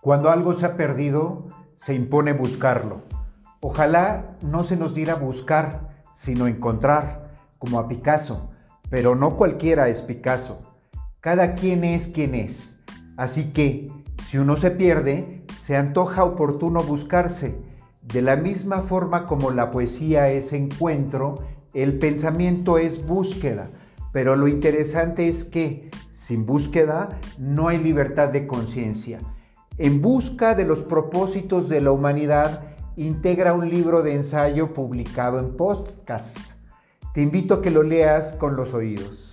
Cuando algo se ha perdido, se impone buscarlo. Ojalá no se nos diera buscar, sino encontrar, como a Picasso, pero no cualquiera es Picasso. Cada quien es quien es. Así que, si uno se pierde, se antoja oportuno buscarse. De la misma forma como la poesía es encuentro, el pensamiento es búsqueda. Pero lo interesante es que, sin búsqueda, no hay libertad de conciencia. En busca de los propósitos de la humanidad, integra un libro de ensayo publicado en podcast. Te invito a que lo leas con los oídos.